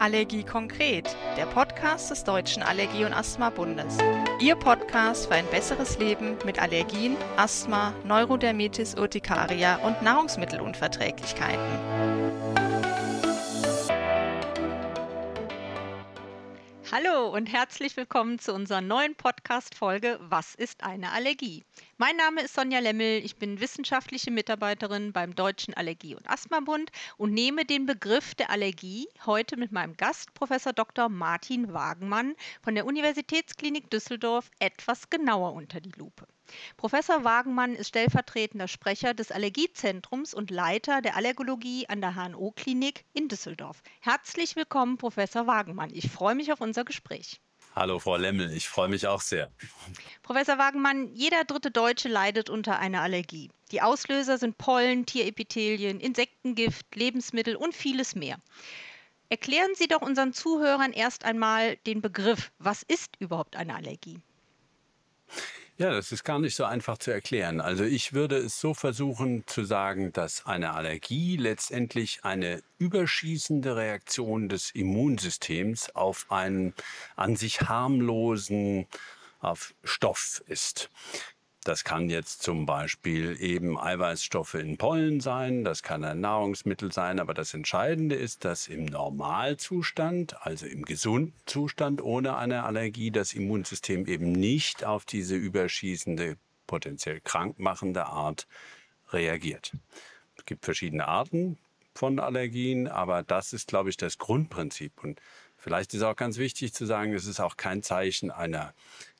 Allergie konkret, der Podcast des Deutschen Allergie- und Asthma-Bundes. Ihr Podcast für ein besseres Leben mit Allergien, Asthma, Neurodermitis Urtikaria und Nahrungsmittelunverträglichkeiten. Hallo und herzlich willkommen zu unserer neuen Podcast-Folge Was ist eine Allergie? Mein Name ist Sonja Lemmel, ich bin wissenschaftliche Mitarbeiterin beim Deutschen Allergie- und Asthmabund und nehme den Begriff der Allergie heute mit meinem Gast, Professor Dr. Martin Wagenmann von der Universitätsklinik Düsseldorf, etwas genauer unter die Lupe. Professor Wagenmann ist stellvertretender Sprecher des Allergiezentrums und Leiter der Allergologie an der HNO-Klinik in Düsseldorf. Herzlich willkommen, Professor Wagenmann. Ich freue mich auf unser Gespräch. Hallo, Frau Lemmel, ich freue mich auch sehr. Professor Wagenmann, jeder dritte Deutsche leidet unter einer Allergie. Die Auslöser sind Pollen, Tierepithelien, Insektengift, Lebensmittel und vieles mehr. Erklären Sie doch unseren Zuhörern erst einmal den Begriff. Was ist überhaupt eine Allergie? Ja, das ist gar nicht so einfach zu erklären. Also ich würde es so versuchen zu sagen, dass eine Allergie letztendlich eine überschießende Reaktion des Immunsystems auf einen an sich harmlosen auf Stoff ist. Das kann jetzt zum Beispiel eben Eiweißstoffe in Pollen sein, das kann ein Nahrungsmittel sein, aber das Entscheidende ist, dass im Normalzustand, also im gesunden Zustand ohne eine Allergie, das Immunsystem eben nicht auf diese überschießende, potenziell krankmachende Art reagiert. Es gibt verschiedene Arten von Allergien, aber das ist, glaube ich, das Grundprinzip. Und vielleicht ist auch ganz wichtig zu sagen, es ist auch kein Zeichen einer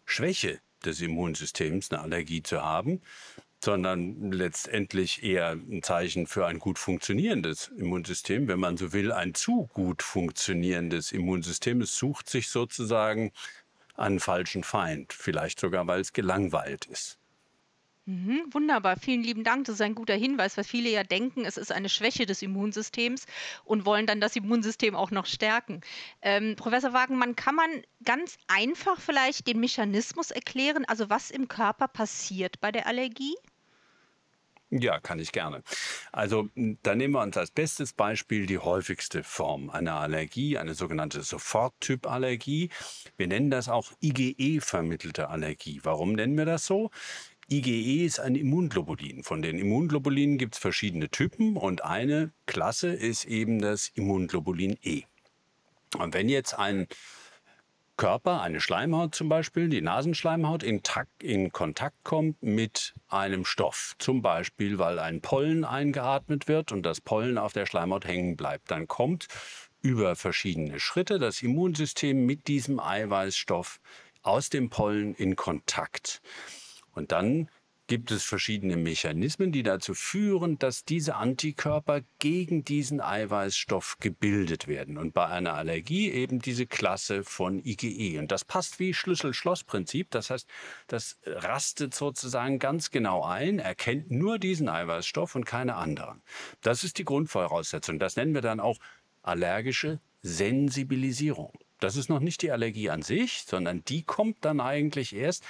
Schwäche des Immunsystems, eine Allergie zu haben, sondern letztendlich eher ein Zeichen für ein gut funktionierendes Immunsystem. Wenn man so will, ein zu gut funktionierendes Immunsystem. Es sucht sich sozusagen einen falschen Feind, vielleicht sogar, weil es gelangweilt ist. Mhm, wunderbar, vielen lieben Dank. Das ist ein guter Hinweis, weil viele ja denken, es ist eine Schwäche des Immunsystems und wollen dann das Immunsystem auch noch stärken. Ähm, Professor Wagenmann, kann man ganz einfach vielleicht den Mechanismus erklären, also was im Körper passiert bei der Allergie? Ja, kann ich gerne. Also da nehmen wir uns als bestes Beispiel die häufigste Form einer Allergie, eine sogenannte Soforttyp-Allergie. Wir nennen das auch IgE-vermittelte Allergie. Warum nennen wir das so? IgE ist ein Immunglobulin. Von den Immunglobulinen gibt es verschiedene Typen und eine Klasse ist eben das Immunglobulin E. Und wenn jetzt ein Körper, eine Schleimhaut zum Beispiel, die Nasenschleimhaut, in, in, Kontakt kommt mit einem Stoff, zum Beispiel weil ein Pollen eingeatmet wird und das Pollen auf der Schleimhaut hängen bleibt, dann kommt über verschiedene Schritte das Immunsystem mit diesem Eiweißstoff aus dem Pollen in Kontakt. Und dann gibt es verschiedene Mechanismen, die dazu führen, dass diese Antikörper gegen diesen Eiweißstoff gebildet werden. Und bei einer Allergie eben diese Klasse von IgE. Und das passt wie Schlüssel-Schloss-Prinzip. Das heißt, das rastet sozusagen ganz genau ein, erkennt nur diesen Eiweißstoff und keine anderen. Das ist die Grundvoraussetzung. Das nennen wir dann auch allergische Sensibilisierung. Das ist noch nicht die Allergie an sich, sondern die kommt dann eigentlich erst,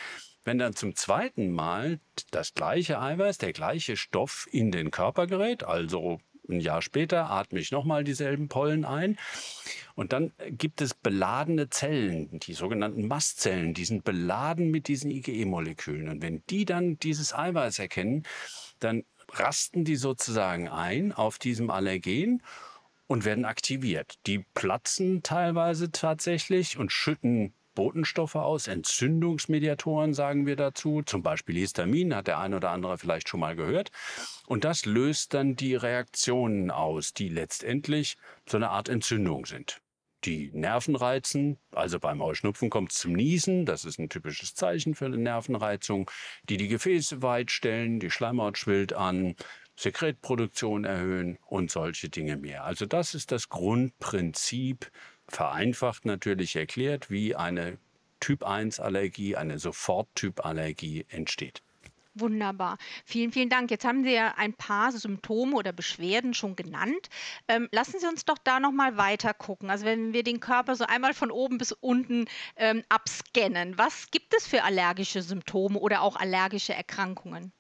wenn dann zum zweiten Mal das gleiche Eiweiß, der gleiche Stoff in den Körper gerät, also ein Jahr später atme ich nochmal dieselben Pollen ein. Und dann gibt es beladene Zellen, die sogenannten Mastzellen, die sind beladen mit diesen IgE-Molekülen. Und wenn die dann dieses Eiweiß erkennen, dann rasten die sozusagen ein auf diesem Allergen und werden aktiviert. Die platzen teilweise tatsächlich und schütten Botenstoffe aus, Entzündungsmediatoren sagen wir dazu, zum Beispiel Histamin, hat der eine oder andere vielleicht schon mal gehört. Und das löst dann die Reaktionen aus, die letztendlich so eine Art Entzündung sind. Die Nerven reizen, also beim Heuschnupfen kommt es zum Niesen, das ist ein typisches Zeichen für eine Nervenreizung, die die Gefäße weitstellen, die Schleimhaut schwillt an, Sekretproduktion erhöhen und solche Dinge mehr. Also das ist das Grundprinzip vereinfacht natürlich erklärt, wie eine Typ-1-Allergie, eine Sofort-Typ-Allergie entsteht. Wunderbar. Vielen, vielen Dank. Jetzt haben Sie ja ein paar Symptome oder Beschwerden schon genannt. Ähm, lassen Sie uns doch da nochmal weiter gucken. Also wenn wir den Körper so einmal von oben bis unten ähm, abscannen, was gibt es für allergische Symptome oder auch allergische Erkrankungen?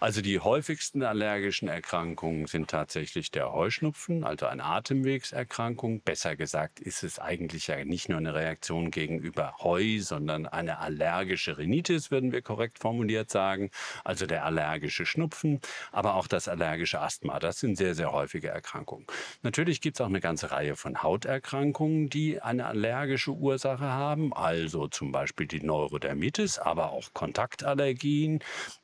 Also die häufigsten allergischen Erkrankungen sind tatsächlich der Heuschnupfen, also eine Atemwegserkrankung. Besser gesagt ist es eigentlich ja nicht nur eine Reaktion gegenüber Heu, sondern eine allergische Rhinitis, würden wir korrekt formuliert sagen. Also der allergische Schnupfen, aber auch das allergische Asthma. Das sind sehr, sehr häufige Erkrankungen. Natürlich gibt es auch eine ganze Reihe von Hauterkrankungen, die eine allergische Ursache haben. Also zum Beispiel die Neurodermitis, aber auch Kontaktallergien.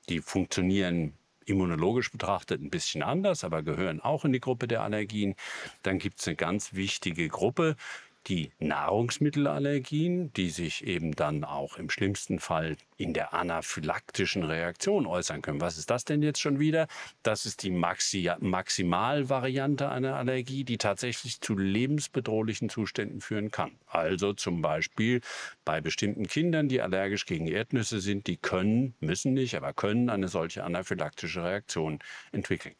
Die funktionieren immunologisch betrachtet ein bisschen anders, aber gehören auch in die Gruppe der Allergien. Dann gibt es eine ganz wichtige Gruppe, die Nahrungsmittelallergien, die sich eben dann auch im schlimmsten Fall in der anaphylaktischen Reaktion äußern können. Was ist das denn jetzt schon wieder? Das ist die Maxi Maximalvariante einer Allergie, die tatsächlich zu lebensbedrohlichen Zuständen führen kann. Also zum Beispiel bei bestimmten Kindern, die allergisch gegen Erdnüsse sind, die können, müssen nicht, aber können eine solche anaphylaktische Reaktion entwickeln.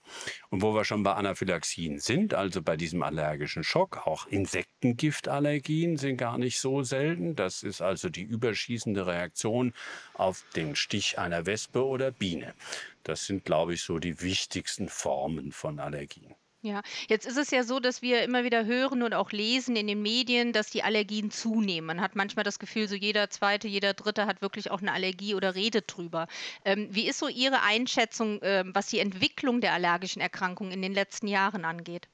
Und wo wir schon bei Anaphylaxien sind, also bei diesem allergischen Schock, auch Insektengiftallergien sind gar nicht so selten. Das ist also die überschießende Reaktion auf den Stich einer Wespe oder Biene. Das sind, glaube ich, so die wichtigsten Formen von Allergien. Ja, jetzt ist es ja so, dass wir immer wieder hören und auch lesen in den Medien, dass die Allergien zunehmen. Man hat manchmal das Gefühl, so jeder zweite, jeder dritte hat wirklich auch eine Allergie oder redet drüber. Ähm, wie ist so Ihre Einschätzung, äh, was die Entwicklung der allergischen Erkrankungen in den letzten Jahren angeht?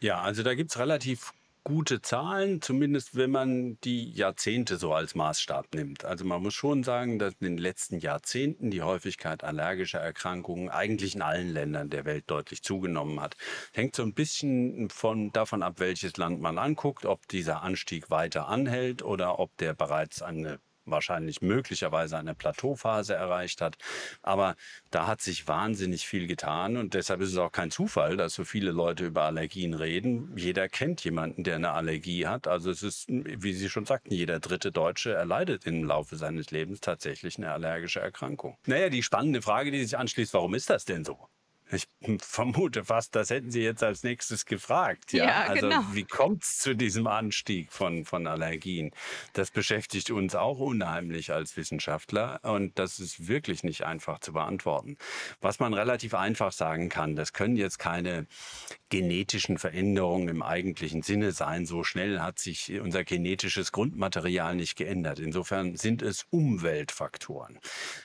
Ja, also da gibt es relativ gute Zahlen, zumindest wenn man die Jahrzehnte so als Maßstab nimmt. Also man muss schon sagen, dass in den letzten Jahrzehnten die Häufigkeit allergischer Erkrankungen eigentlich in allen Ländern der Welt deutlich zugenommen hat. Hängt so ein bisschen von, davon ab, welches Land man anguckt, ob dieser Anstieg weiter anhält oder ob der bereits eine wahrscheinlich möglicherweise eine Plateauphase erreicht hat. Aber da hat sich wahnsinnig viel getan und deshalb ist es auch kein Zufall, dass so viele Leute über Allergien reden. Jeder kennt jemanden, der eine Allergie hat. Also es ist, wie Sie schon sagten, jeder dritte Deutsche erleidet im Laufe seines Lebens tatsächlich eine allergische Erkrankung. Naja, die spannende Frage, die sich anschließt, warum ist das denn so? Ich vermute fast, das hätten Sie jetzt als nächstes gefragt. Ja, ja also genau. wie kommt es zu diesem Anstieg von, von Allergien? Das beschäftigt uns auch unheimlich als Wissenschaftler und das ist wirklich nicht einfach zu beantworten. Was man relativ einfach sagen kann, das können jetzt keine genetischen Veränderungen im eigentlichen Sinne sein. So schnell hat sich unser genetisches Grundmaterial nicht geändert. Insofern sind es Umweltfaktoren.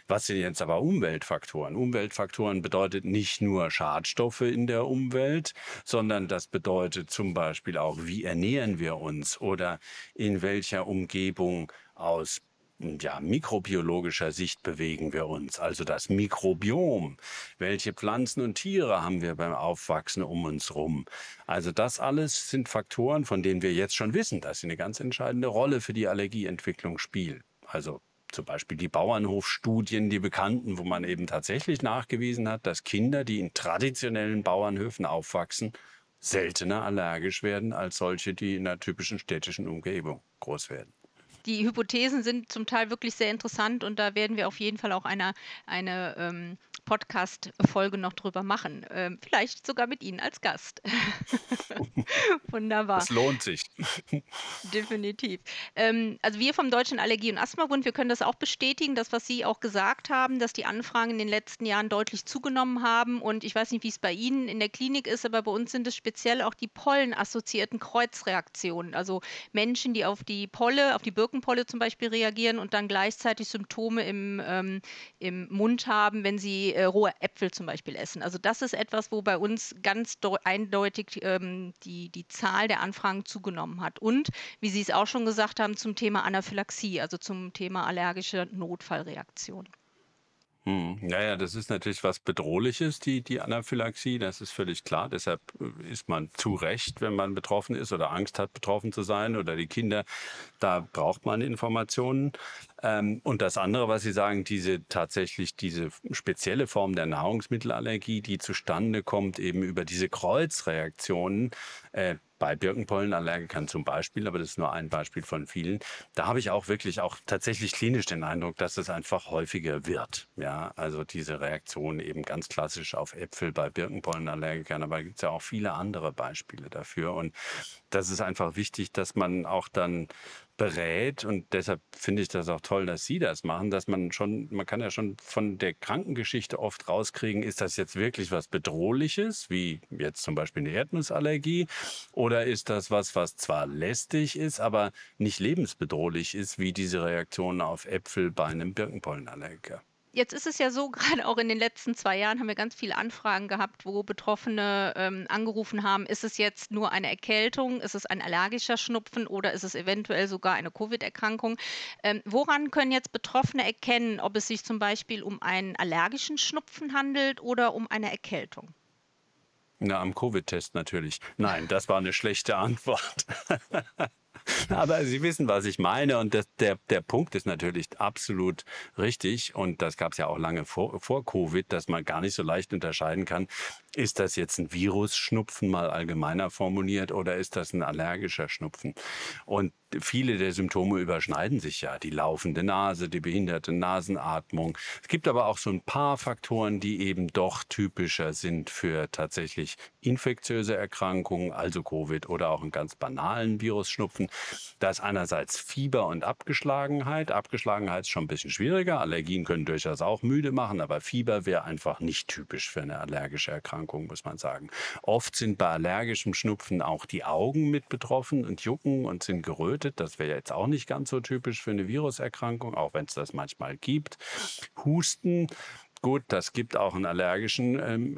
Was sind jetzt aber Umweltfaktoren? Umweltfaktoren bedeutet nicht nur nur Schadstoffe in der Umwelt, sondern das bedeutet zum Beispiel auch, wie ernähren wir uns oder in welcher Umgebung aus ja, mikrobiologischer Sicht bewegen wir uns, also das Mikrobiom. Welche Pflanzen und Tiere haben wir beim Aufwachsen um uns rum? Also das alles sind Faktoren, von denen wir jetzt schon wissen, dass sie eine ganz entscheidende Rolle für die Allergieentwicklung spielen. Also zum Beispiel die Bauernhofstudien, die bekannten, wo man eben tatsächlich nachgewiesen hat, dass Kinder, die in traditionellen Bauernhöfen aufwachsen, seltener allergisch werden als solche, die in einer typischen städtischen Umgebung groß werden die Hypothesen sind zum Teil wirklich sehr interessant und da werden wir auf jeden Fall auch eine, eine ähm, Podcast-Folge noch drüber machen. Ähm, vielleicht sogar mit Ihnen als Gast. Wunderbar. Das lohnt sich. Definitiv. Ähm, also wir vom Deutschen Allergie- und Asthmabund, wir können das auch bestätigen, das, was Sie auch gesagt haben, dass die Anfragen in den letzten Jahren deutlich zugenommen haben. Und ich weiß nicht, wie es bei Ihnen in der Klinik ist, aber bei uns sind es speziell auch die pollenassoziierten Kreuzreaktionen. Also Menschen, die auf die Polle, auf die Birkenpolle zum Beispiel reagieren und dann gleichzeitig Symptome im, ähm, im Mund haben, wenn sie äh, rohe Äpfel zum Beispiel essen. Also das ist etwas, wo bei uns ganz eindeutig ähm, die, die Zahl der Anfragen zugenommen hat. Und wie Sie es auch schon gesagt haben, zum Thema Anaphylaxie, also zum Thema allergische Notfallreaktion. Naja, das ist natürlich was Bedrohliches, die, die Anaphylaxie, das ist völlig klar. Deshalb äh, ist man zu Recht, wenn man betroffen ist oder Angst hat, betroffen zu sein oder die Kinder, da braucht man Informationen. Ähm, und das andere, was Sie sagen, diese tatsächlich diese spezielle Form der Nahrungsmittelallergie, die zustande kommt eben über diese Kreuzreaktionen, äh, bei Birkenpollenallergikern zum Beispiel, aber das ist nur ein Beispiel von vielen. Da habe ich auch wirklich auch tatsächlich klinisch den Eindruck, dass es einfach häufiger wird. Ja, also diese Reaktion eben ganz klassisch auf Äpfel bei Birkenpollenallergikern, aber es gibt ja auch viele andere Beispiele dafür. Und das ist einfach wichtig, dass man auch dann berät und deshalb finde ich das auch toll, dass Sie das machen, dass man schon, man kann ja schon von der Krankengeschichte oft rauskriegen, ist das jetzt wirklich was Bedrohliches, wie jetzt zum Beispiel eine Erdnussallergie, oder ist das was, was zwar lästig ist, aber nicht lebensbedrohlich ist, wie diese Reaktion auf Äpfel bei einem Birkenpollenallergiker? Jetzt ist es ja so, gerade auch in den letzten zwei Jahren haben wir ganz viele Anfragen gehabt, wo Betroffene ähm, angerufen haben, ist es jetzt nur eine Erkältung, ist es ein allergischer Schnupfen oder ist es eventuell sogar eine Covid-Erkrankung? Ähm, woran können jetzt Betroffene erkennen, ob es sich zum Beispiel um einen allergischen Schnupfen handelt oder um eine Erkältung? Na, am Covid-Test natürlich. Nein, das war eine schlechte Antwort. Aber Sie wissen, was ich meine. Und das, der, der Punkt ist natürlich absolut richtig. Und das gab es ja auch lange vor, vor Covid, dass man gar nicht so leicht unterscheiden kann, ist das jetzt ein Virusschnupfen mal allgemeiner formuliert oder ist das ein allergischer Schnupfen? Und viele der Symptome überschneiden sich ja. Die laufende Nase, die behinderte Nasenatmung. Es gibt aber auch so ein paar Faktoren, die eben doch typischer sind für tatsächlich infektiöse Erkrankungen, also Covid oder auch einen ganz banalen Virusschnupfen. Da ist einerseits Fieber und Abgeschlagenheit. Abgeschlagenheit ist schon ein bisschen schwieriger. Allergien können durchaus auch müde machen, aber Fieber wäre einfach nicht typisch für eine allergische Erkrankung. Muss man sagen. Oft sind bei allergischem Schnupfen auch die Augen mit betroffen und jucken und sind gerötet. Das wäre jetzt auch nicht ganz so typisch für eine Viruserkrankung, auch wenn es das manchmal gibt. Husten Gut, das gibt auch einen allergischen, ähm,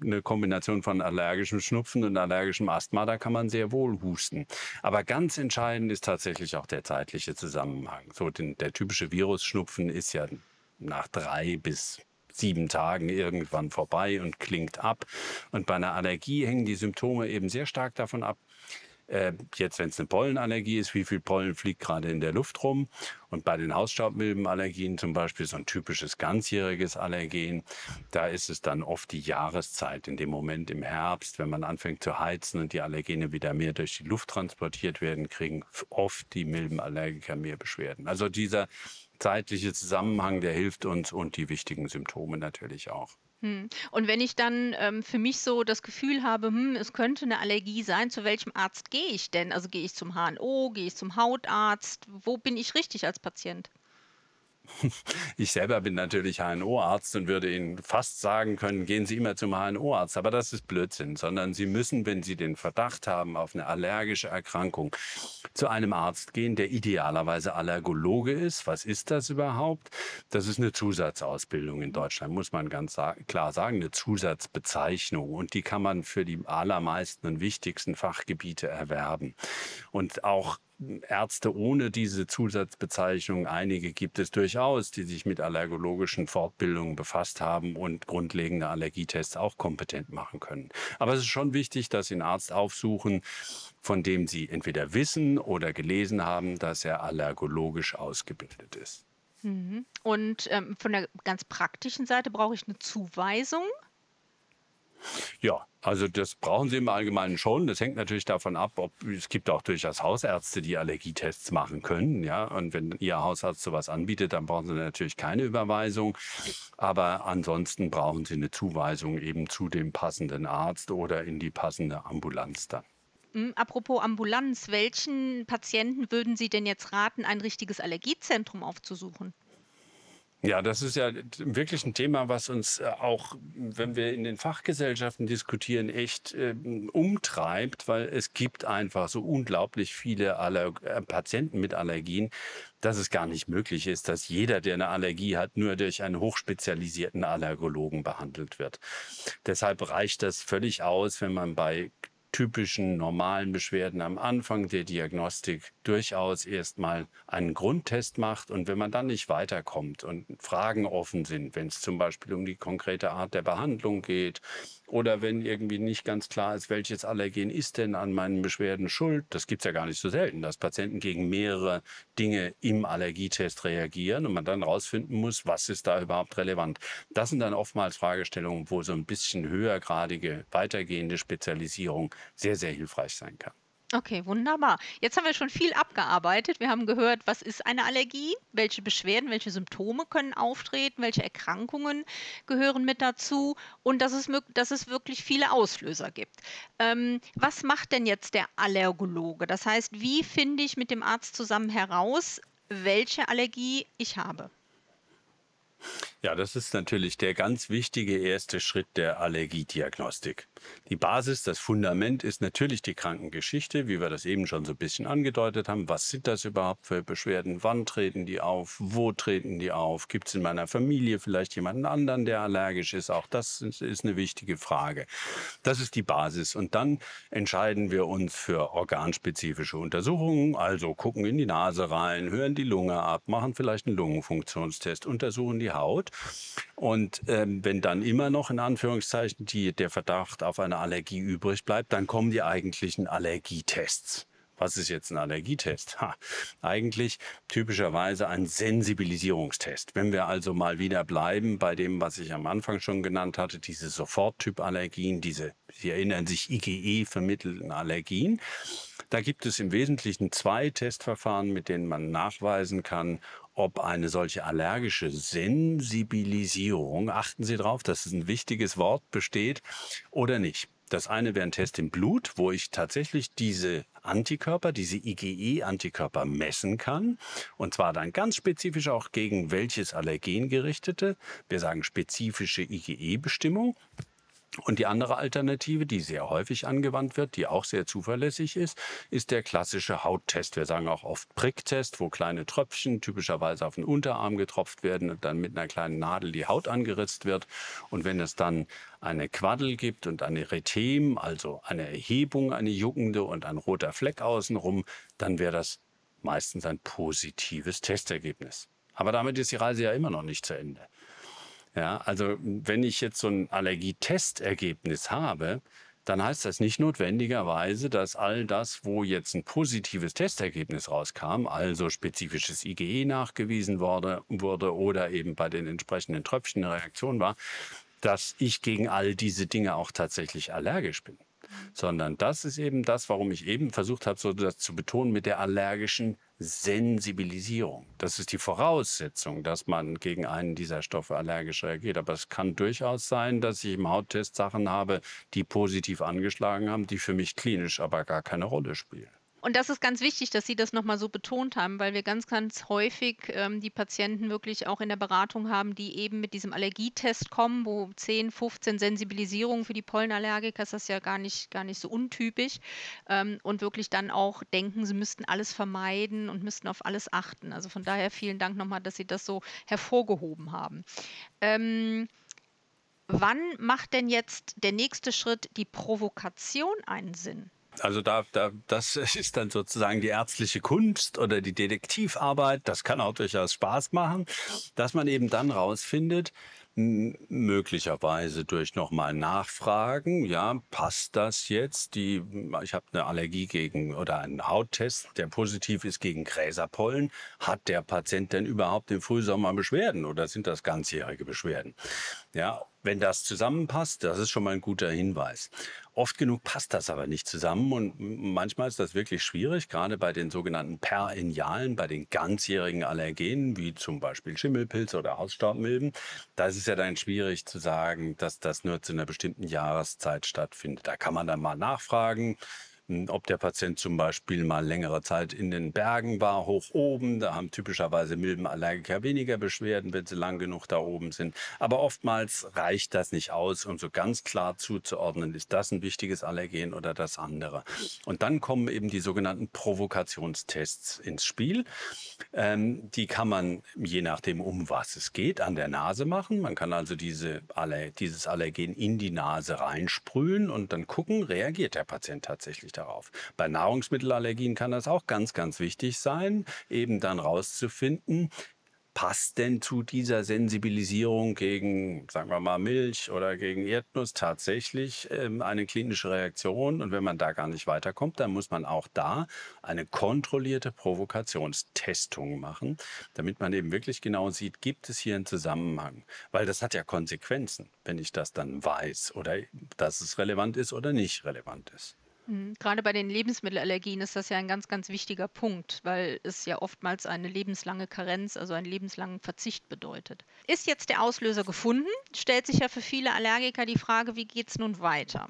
eine Kombination von allergischem Schnupfen und allergischem Asthma, da kann man sehr wohl husten. Aber ganz entscheidend ist tatsächlich auch der zeitliche Zusammenhang. So, den, der typische Virusschnupfen ist ja nach drei bis sieben Tagen irgendwann vorbei und klingt ab. Und bei einer Allergie hängen die Symptome eben sehr stark davon ab, äh, jetzt, wenn es eine Pollenallergie ist, wie viel Pollen fliegt gerade in der Luft rum. Und bei den Hausstaubmilbenallergien zum Beispiel, so ein typisches ganzjähriges Allergen, da ist es dann oft die Jahreszeit, in dem Moment im Herbst, wenn man anfängt zu heizen und die Allergene wieder mehr durch die Luft transportiert werden, kriegen oft die Milbenallergiker mehr Beschwerden. Also dieser zeitliche Zusammenhang, der hilft uns und die wichtigen Symptome natürlich auch. Hm. Und wenn ich dann ähm, für mich so das Gefühl habe, hm, es könnte eine Allergie sein, zu welchem Arzt gehe ich denn? Also gehe ich zum HNO, gehe ich zum Hautarzt? Wo bin ich richtig als Patient? Ich selber bin natürlich HNO-Arzt und würde Ihnen fast sagen können, gehen Sie immer zum HNO-Arzt. Aber das ist Blödsinn, sondern Sie müssen, wenn Sie den Verdacht haben auf eine allergische Erkrankung, zu einem Arzt gehen, der idealerweise Allergologe ist. Was ist das überhaupt? Das ist eine Zusatzausbildung in Deutschland, muss man ganz klar sagen, eine Zusatzbezeichnung. Und die kann man für die allermeisten und wichtigsten Fachgebiete erwerben. Und auch Ärzte ohne diese Zusatzbezeichnung. Einige gibt es durchaus, die sich mit allergologischen Fortbildungen befasst haben und grundlegende Allergietests auch kompetent machen können. Aber es ist schon wichtig, dass Sie einen Arzt aufsuchen, von dem Sie entweder wissen oder gelesen haben, dass er allergologisch ausgebildet ist. Mhm. Und ähm, von der ganz praktischen Seite brauche ich eine Zuweisung. Ja, also das brauchen Sie im Allgemeinen schon. Das hängt natürlich davon ab, ob es gibt auch durchaus Hausärzte, die Allergietests machen können. Ja, und wenn Ihr Hausarzt sowas anbietet, dann brauchen Sie natürlich keine Überweisung. Aber ansonsten brauchen Sie eine Zuweisung eben zu dem passenden Arzt oder in die passende Ambulanz dann. Hm, apropos Ambulanz, welchen Patienten würden Sie denn jetzt raten, ein richtiges Allergiezentrum aufzusuchen? Ja, das ist ja wirklich ein Thema, was uns äh, auch, wenn wir in den Fachgesellschaften diskutieren, echt äh, umtreibt, weil es gibt einfach so unglaublich viele Aller äh, Patienten mit Allergien, dass es gar nicht möglich ist, dass jeder, der eine Allergie hat, nur durch einen hochspezialisierten Allergologen behandelt wird. Deshalb reicht das völlig aus, wenn man bei typischen normalen Beschwerden am Anfang der Diagnostik durchaus erstmal einen Grundtest macht. Und wenn man dann nicht weiterkommt und Fragen offen sind, wenn es zum Beispiel um die konkrete Art der Behandlung geht oder wenn irgendwie nicht ganz klar ist, welches Allergen ist denn an meinen Beschwerden schuld, das gibt es ja gar nicht so selten, dass Patienten gegen mehrere Dinge im Allergietest reagieren und man dann rausfinden muss, was ist da überhaupt relevant. Das sind dann oftmals Fragestellungen, wo so ein bisschen höhergradige, weitergehende Spezialisierung sehr, sehr hilfreich sein kann. Okay, wunderbar. Jetzt haben wir schon viel abgearbeitet. Wir haben gehört, was ist eine Allergie, welche Beschwerden, welche Symptome können auftreten, welche Erkrankungen gehören mit dazu und dass es, dass es wirklich viele Auslöser gibt. Ähm, was macht denn jetzt der Allergologe? Das heißt, wie finde ich mit dem Arzt zusammen heraus, welche Allergie ich habe? Ja, das ist natürlich der ganz wichtige erste Schritt der Allergiediagnostik. Die Basis, das Fundament ist natürlich die Krankengeschichte, wie wir das eben schon so ein bisschen angedeutet haben. Was sind das überhaupt für Beschwerden? Wann treten die auf? Wo treten die auf? Gibt es in meiner Familie vielleicht jemanden anderen, der allergisch ist? Auch das ist eine wichtige Frage. Das ist die Basis. Und dann entscheiden wir uns für organspezifische Untersuchungen, also gucken in die Nase rein, hören die Lunge ab, machen vielleicht einen Lungenfunktionstest, untersuchen die Haut. Und ähm, wenn dann immer noch in Anführungszeichen die, der Verdacht auf eine Allergie übrig bleibt, dann kommen die eigentlichen Allergietests. Was ist jetzt ein Allergietest? Ha, eigentlich typischerweise ein Sensibilisierungstest. Wenn wir also mal wieder bleiben bei dem, was ich am Anfang schon genannt hatte, diese Soforttyp-Allergien, diese, Sie erinnern sich, IgE vermittelten Allergien, da gibt es im Wesentlichen zwei Testverfahren, mit denen man nachweisen kann, ob eine solche allergische Sensibilisierung, achten Sie darauf, dass es ein wichtiges Wort besteht, oder nicht. Das eine wäre ein Test im Blut, wo ich tatsächlich diese Antikörper, diese IgE-Antikörper messen kann. Und zwar dann ganz spezifisch auch gegen welches Allergen gerichtete. Wir sagen spezifische IgE-Bestimmung. Und die andere Alternative, die sehr häufig angewandt wird, die auch sehr zuverlässig ist, ist der klassische Hauttest. Wir sagen auch oft Pricktest, wo kleine Tröpfchen typischerweise auf den Unterarm getropft werden und dann mit einer kleinen Nadel die Haut angeritzt wird. Und wenn es dann eine Quaddel gibt und ein Erythem, also eine Erhebung, eine juckende und ein roter Fleck außenrum, dann wäre das meistens ein positives Testergebnis. Aber damit ist die Reise ja immer noch nicht zu Ende. Ja, also wenn ich jetzt so ein Allergietestergebnis habe, dann heißt das nicht notwendigerweise, dass all das, wo jetzt ein positives Testergebnis rauskam, also spezifisches IgE nachgewiesen wurde, wurde oder eben bei den entsprechenden Tröpfchen eine Reaktion war, dass ich gegen all diese Dinge auch tatsächlich allergisch bin. Sondern das ist eben das, warum ich eben versucht habe, so das zu betonen mit der allergischen Sensibilisierung. Das ist die Voraussetzung, dass man gegen einen dieser Stoffe allergisch reagiert. Aber es kann durchaus sein, dass ich im Hauttest Sachen habe, die positiv angeschlagen haben, die für mich klinisch aber gar keine Rolle spielen. Und das ist ganz wichtig, dass Sie das nochmal so betont haben, weil wir ganz, ganz häufig ähm, die Patienten wirklich auch in der Beratung haben, die eben mit diesem Allergietest kommen, wo 10, 15 Sensibilisierungen für die Pollenallergiker ist das ja gar nicht, gar nicht so untypisch ähm, und wirklich dann auch denken, sie müssten alles vermeiden und müssten auf alles achten. Also von daher vielen Dank nochmal, dass Sie das so hervorgehoben haben. Ähm, wann macht denn jetzt der nächste Schritt die Provokation einen Sinn? Also da, da, das ist dann sozusagen die ärztliche Kunst oder die Detektivarbeit. Das kann auch durchaus Spaß machen, dass man eben dann rausfindet, möglicherweise durch nochmal Nachfragen, ja, passt das jetzt? Die, ich habe eine Allergie gegen oder einen Hauttest, der positiv ist gegen Gräserpollen. Hat der Patient denn überhaupt im Frühsommer Beschwerden oder sind das ganzjährige Beschwerden? Ja, wenn das zusammenpasst, das ist schon mal ein guter Hinweis. Oft genug passt das aber nicht zusammen und manchmal ist das wirklich schwierig, gerade bei den sogenannten Perennialen, bei den ganzjährigen Allergenen, wie zum Beispiel Schimmelpilze oder Hausstaubmilben. Da ist es ja dann schwierig zu sagen, dass das nur zu einer bestimmten Jahreszeit stattfindet. Da kann man dann mal nachfragen ob der Patient zum Beispiel mal längere Zeit in den Bergen war, hoch oben. Da haben typischerweise Milbenallergiker weniger Beschwerden, wenn sie lang genug da oben sind. Aber oftmals reicht das nicht aus, um so ganz klar zuzuordnen, ist das ein wichtiges Allergen oder das andere. Und dann kommen eben die sogenannten Provokationstests ins Spiel. Ähm, die kann man, je nachdem, um was es geht, an der Nase machen. Man kann also diese Aller dieses Allergen in die Nase reinsprühen und dann gucken, reagiert der Patient tatsächlich darauf. Bei Nahrungsmittelallergien kann das auch ganz, ganz wichtig sein, eben dann rauszufinden, passt denn zu dieser Sensibilisierung gegen, sagen wir mal, Milch oder gegen Erdnuss tatsächlich ähm, eine klinische Reaktion? Und wenn man da gar nicht weiterkommt, dann muss man auch da eine kontrollierte Provokationstestung machen, damit man eben wirklich genau sieht, gibt es hier einen Zusammenhang? Weil das hat ja Konsequenzen, wenn ich das dann weiß oder dass es relevant ist oder nicht relevant ist. Mhm. Gerade bei den Lebensmittelallergien ist das ja ein ganz, ganz wichtiger Punkt, weil es ja oftmals eine lebenslange Karenz, also einen lebenslangen Verzicht bedeutet. Ist jetzt der Auslöser gefunden, stellt sich ja für viele Allergiker die Frage, wie geht es nun weiter?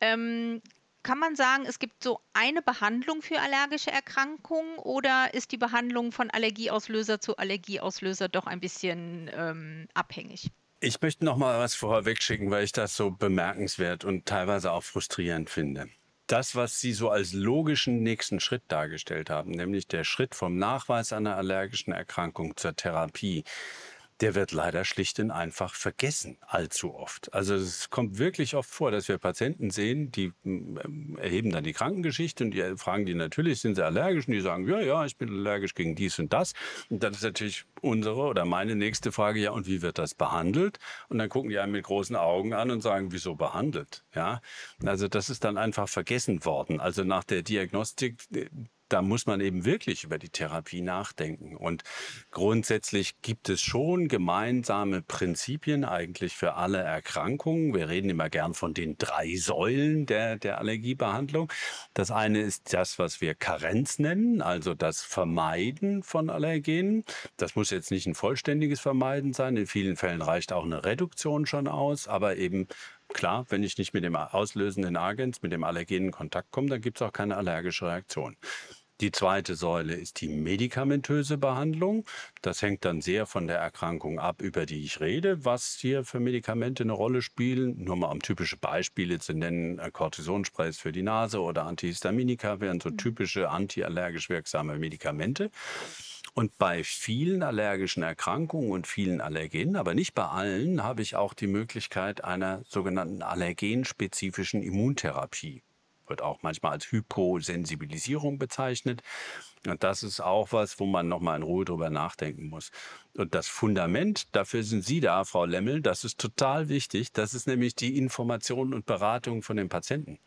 Ähm, kann man sagen, es gibt so eine Behandlung für allergische Erkrankungen oder ist die Behandlung von Allergieauslöser zu Allergieauslöser doch ein bisschen ähm, abhängig? Ich möchte noch mal was vorweg schicken, weil ich das so bemerkenswert und teilweise auch frustrierend finde das, was Sie so als logischen nächsten Schritt dargestellt haben, nämlich der Schritt vom Nachweis einer allergischen Erkrankung zur Therapie, der wird leider schlicht und einfach vergessen, allzu oft. Also es kommt wirklich oft vor, dass wir Patienten sehen, die ähm, erheben dann die Krankengeschichte und die fragen die natürlich, sind sie allergisch? Und die sagen, ja, ja, ich bin allergisch gegen dies und das. Und dann ist natürlich unsere oder meine nächste Frage, ja, und wie wird das behandelt? Und dann gucken die einen mit großen Augen an und sagen, wieso behandelt? Ja, also das ist dann einfach vergessen worden. Also nach der Diagnostik da muss man eben wirklich über die Therapie nachdenken. Und grundsätzlich gibt es schon gemeinsame Prinzipien eigentlich für alle Erkrankungen. Wir reden immer gern von den drei Säulen der, der Allergiebehandlung. Das eine ist das, was wir Karenz nennen, also das Vermeiden von Allergenen. Das muss jetzt nicht ein vollständiges Vermeiden sein. In vielen Fällen reicht auch eine Reduktion schon aus, aber eben Klar, wenn ich nicht mit dem auslösenden Agens, mit dem Allergen in Kontakt komme, dann gibt es auch keine allergische Reaktion. Die zweite Säule ist die medikamentöse Behandlung. Das hängt dann sehr von der Erkrankung ab, über die ich rede, was hier für Medikamente eine Rolle spielen. Nur mal um typische Beispiele zu nennen, äh, Cortisonsprays für die Nase oder Antihistaminika wären so mhm. typische antiallergisch wirksame Medikamente. Und bei vielen allergischen Erkrankungen und vielen Allergenen, aber nicht bei allen, habe ich auch die Möglichkeit einer sogenannten allergenspezifischen Immuntherapie wird auch manchmal als Hyposensibilisierung bezeichnet. Und das ist auch was, wo man nochmal in Ruhe drüber nachdenken muss. Und das Fundament, dafür sind Sie da, Frau Lemmel, das ist total wichtig. Das ist nämlich die Information und Beratung von den Patienten.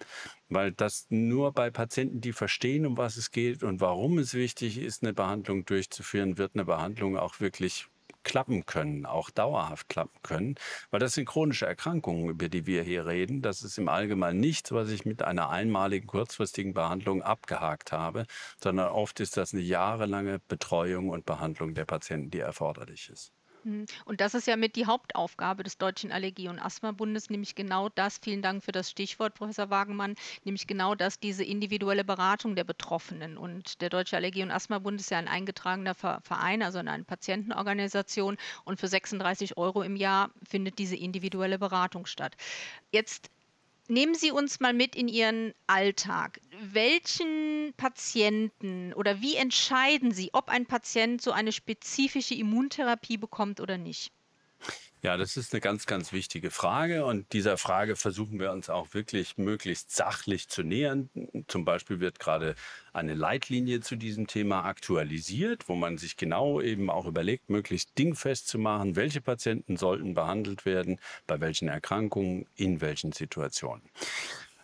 Weil das nur bei Patienten, die verstehen, um was es geht und warum es wichtig ist, eine Behandlung durchzuführen, wird eine Behandlung auch wirklich klappen können, auch dauerhaft klappen können, weil das sind chronische Erkrankungen, über die wir hier reden. Das ist im Allgemeinen nichts, was ich mit einer einmaligen kurzfristigen Behandlung abgehakt habe, sondern oft ist das eine jahrelange Betreuung und Behandlung der Patienten, die erforderlich ist. Mhm. Und das ist ja mit die Hauptaufgabe des Deutschen Allergie- und Asthma-Bundes, nämlich genau das, vielen Dank für das Stichwort, Professor Wagemann, nämlich genau das, diese individuelle Beratung der Betroffenen. Und der Deutsche Allergie- und Asthma-Bund ist ja ein eingetragener Verein, also eine Patientenorganisation. Und für 36 Euro im Jahr findet diese individuelle Beratung statt. Jetzt Nehmen Sie uns mal mit in Ihren Alltag. Welchen Patienten oder wie entscheiden Sie, ob ein Patient so eine spezifische Immuntherapie bekommt oder nicht? Ja, das ist eine ganz, ganz wichtige Frage und dieser Frage versuchen wir uns auch wirklich möglichst sachlich zu nähern. Zum Beispiel wird gerade eine Leitlinie zu diesem Thema aktualisiert, wo man sich genau eben auch überlegt, möglichst dingfest zu machen, welche Patienten sollten behandelt werden, bei welchen Erkrankungen, in welchen Situationen.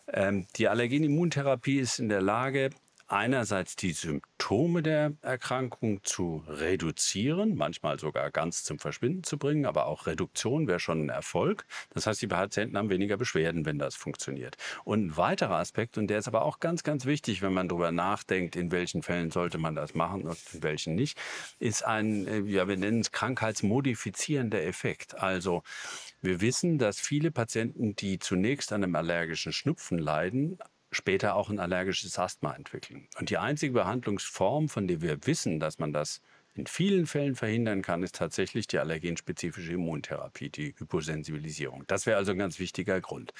Ähm, die Allergenimmuntherapie ist in der Lage, einerseits die Symptome der Erkrankung zu reduzieren, manchmal sogar ganz zum Verschwinden zu bringen, aber auch Reduktion wäre schon ein Erfolg. Das heißt, die Patienten haben weniger Beschwerden, wenn das funktioniert. Und ein weiterer Aspekt, und der ist aber auch ganz, ganz wichtig, wenn man darüber nachdenkt, in welchen Fällen sollte man das machen und in welchen nicht, ist ein, äh, ja, wir nennen es krankheitsmodifizierender Effekt. Also, wir wissen, dass viele Patienten, die zunächst an einem allergischen Schnupfen leiden, später auch ein allergisches Asthma entwickeln. Und die einzige Behandlungsform, von der wir wissen, dass man das in vielen Fällen verhindern kann, ist tatsächlich die allergenspezifische Immuntherapie, die Hyposensibilisierung. Das wäre also ein ganz wichtiger Grund.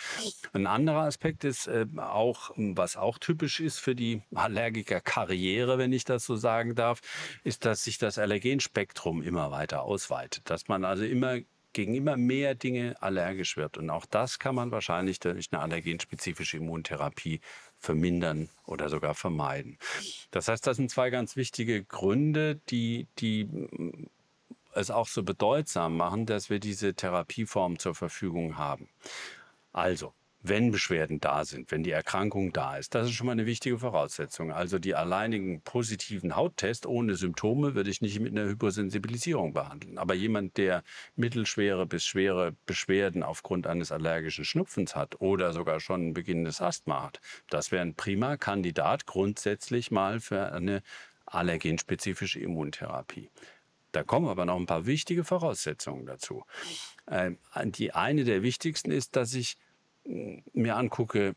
Ein anderer Aspekt ist äh, auch, was auch typisch ist für die Allergikerkarriere, wenn ich das so sagen darf, ist, dass sich das Allergenspektrum immer weiter ausweitet. Dass man also immer gegen immer mehr Dinge allergisch wird. Und auch das kann man wahrscheinlich durch eine allergenspezifische Immuntherapie vermindern oder sogar vermeiden. Das heißt, das sind zwei ganz wichtige Gründe, die, die mm, es auch so bedeutsam machen, dass wir diese Therapieform zur Verfügung haben. Also, wenn Beschwerden da sind, wenn die Erkrankung da ist. Das ist schon mal eine wichtige Voraussetzung. Also die alleinigen positiven Hauttests ohne Symptome würde ich nicht mit einer Hypersensibilisierung behandeln. Aber jemand, der mittelschwere bis schwere Beschwerden aufgrund eines allergischen Schnupfens hat oder sogar schon ein beginnendes Asthma hat, das wäre ein prima Kandidat grundsätzlich mal für eine allergenspezifische Immuntherapie. Da kommen aber noch ein paar wichtige Voraussetzungen dazu. Ähm, die eine der wichtigsten ist, dass ich mir angucke,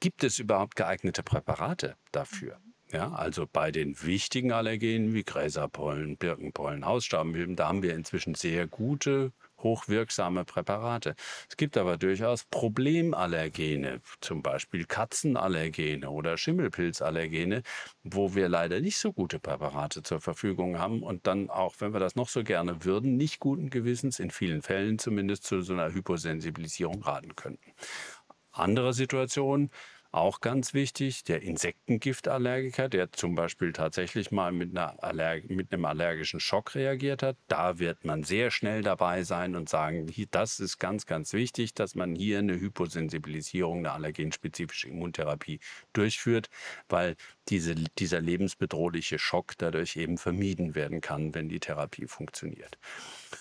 gibt es überhaupt geeignete Präparate dafür? Ja, also bei den wichtigen Allergenen wie Gräserpollen, Birkenpollen, Hausstaubenmilben, da haben wir inzwischen sehr gute, hochwirksame Präparate. Es gibt aber durchaus Problemallergene, zum Beispiel Katzenallergene oder Schimmelpilzallergene, wo wir leider nicht so gute Präparate zur Verfügung haben und dann auch, wenn wir das noch so gerne würden, nicht guten Gewissens, in vielen Fällen zumindest zu so einer Hyposensibilisierung raten könnten. Andere Situationen, auch ganz wichtig, der Insektengiftallergiker, der zum Beispiel tatsächlich mal mit, mit einem allergischen Schock reagiert hat. Da wird man sehr schnell dabei sein und sagen, das ist ganz, ganz wichtig, dass man hier eine Hyposensibilisierung, eine allergenspezifische Immuntherapie durchführt, weil diese, dieser lebensbedrohliche Schock dadurch eben vermieden werden kann, wenn die Therapie funktioniert.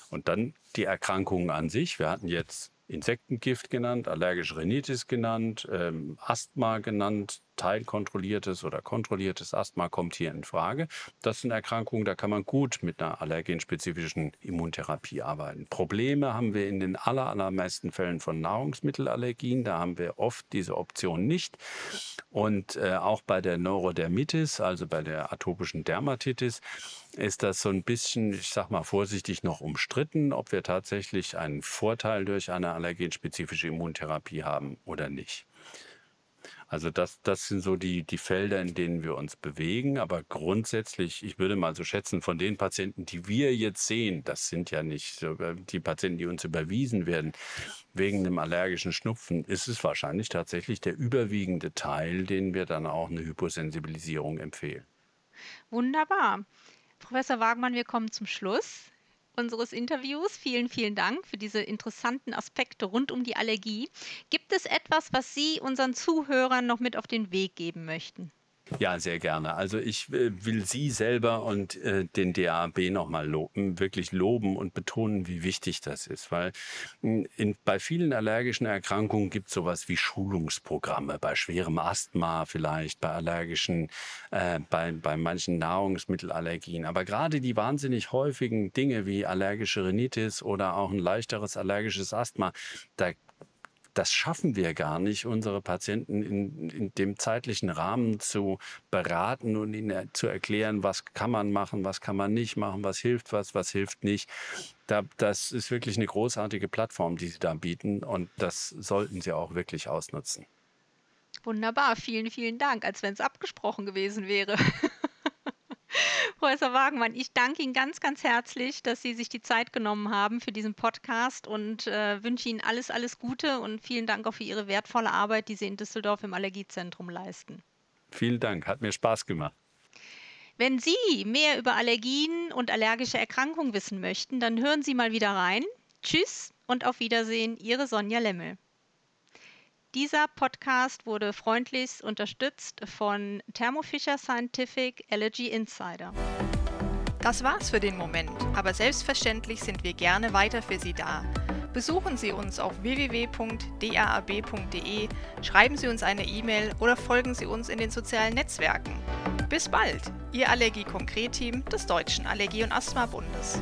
Und dann die Erkrankungen an sich. Wir hatten jetzt Insektengift genannt, allergische Rhinitis genannt, ähm, Asthma genannt, teilkontrolliertes oder kontrolliertes Asthma kommt hier in Frage. Das sind Erkrankungen, da kann man gut mit einer allergenspezifischen Immuntherapie arbeiten. Probleme haben wir in den aller, allermeisten Fällen von Nahrungsmittelallergien. Da haben wir oft diese Option nicht. Und äh, auch bei der Neurodermitis, also bei der atopischen Dermatitis, ist das so ein bisschen, ich sag mal vorsichtig, noch umstritten, ob wir tatsächlich einen Vorteil durch eine allergenspezifische Immuntherapie haben oder nicht. Also das, das sind so die, die Felder, in denen wir uns bewegen. Aber grundsätzlich, ich würde mal so schätzen, von den Patienten, die wir jetzt sehen, das sind ja nicht die Patienten, die uns überwiesen werden, wegen einem allergischen Schnupfen, ist es wahrscheinlich tatsächlich der überwiegende Teil, den wir dann auch eine Hyposensibilisierung empfehlen. Wunderbar. Professor Wagmann, wir kommen zum Schluss unseres Interviews. Vielen, vielen Dank für diese interessanten Aspekte rund um die Allergie. Gibt es etwas, was Sie unseren Zuhörern noch mit auf den Weg geben möchten? Ja, sehr gerne. Also ich äh, will Sie selber und äh, den DAB nochmal loben, wirklich loben und betonen, wie wichtig das ist. Weil hm, in, bei vielen allergischen Erkrankungen gibt es sowas wie Schulungsprogramme, bei schwerem Asthma vielleicht, bei allergischen, äh, bei, bei manchen Nahrungsmittelallergien. Aber gerade die wahnsinnig häufigen Dinge wie allergische Rhinitis oder auch ein leichteres allergisches Asthma, da das schaffen wir gar nicht, unsere Patienten in, in dem zeitlichen Rahmen zu beraten und ihnen zu erklären, was kann man machen, was kann man nicht machen, was hilft was, was hilft nicht. Da, das ist wirklich eine großartige Plattform, die Sie da bieten und das sollten Sie auch wirklich ausnutzen. Wunderbar, vielen, vielen Dank, als wenn es abgesprochen gewesen wäre. Professor Wagenmann, ich danke Ihnen ganz, ganz herzlich, dass Sie sich die Zeit genommen haben für diesen Podcast und äh, wünsche Ihnen alles, alles Gute und vielen Dank auch für Ihre wertvolle Arbeit, die Sie in Düsseldorf im Allergiezentrum leisten. Vielen Dank, hat mir Spaß gemacht. Wenn Sie mehr über Allergien und allergische Erkrankungen wissen möchten, dann hören Sie mal wieder rein. Tschüss und auf Wiedersehen, Ihre Sonja Lemmel. Dieser Podcast wurde freundlichst unterstützt von Thermo Fisher Scientific Allergy Insider. Das war's für den Moment, aber selbstverständlich sind wir gerne weiter für Sie da. Besuchen Sie uns auf www.daab.de, schreiben Sie uns eine E-Mail oder folgen Sie uns in den sozialen Netzwerken. Bis bald, Ihr Allergie-Konkret-Team des Deutschen Allergie- und Asthma-Bundes.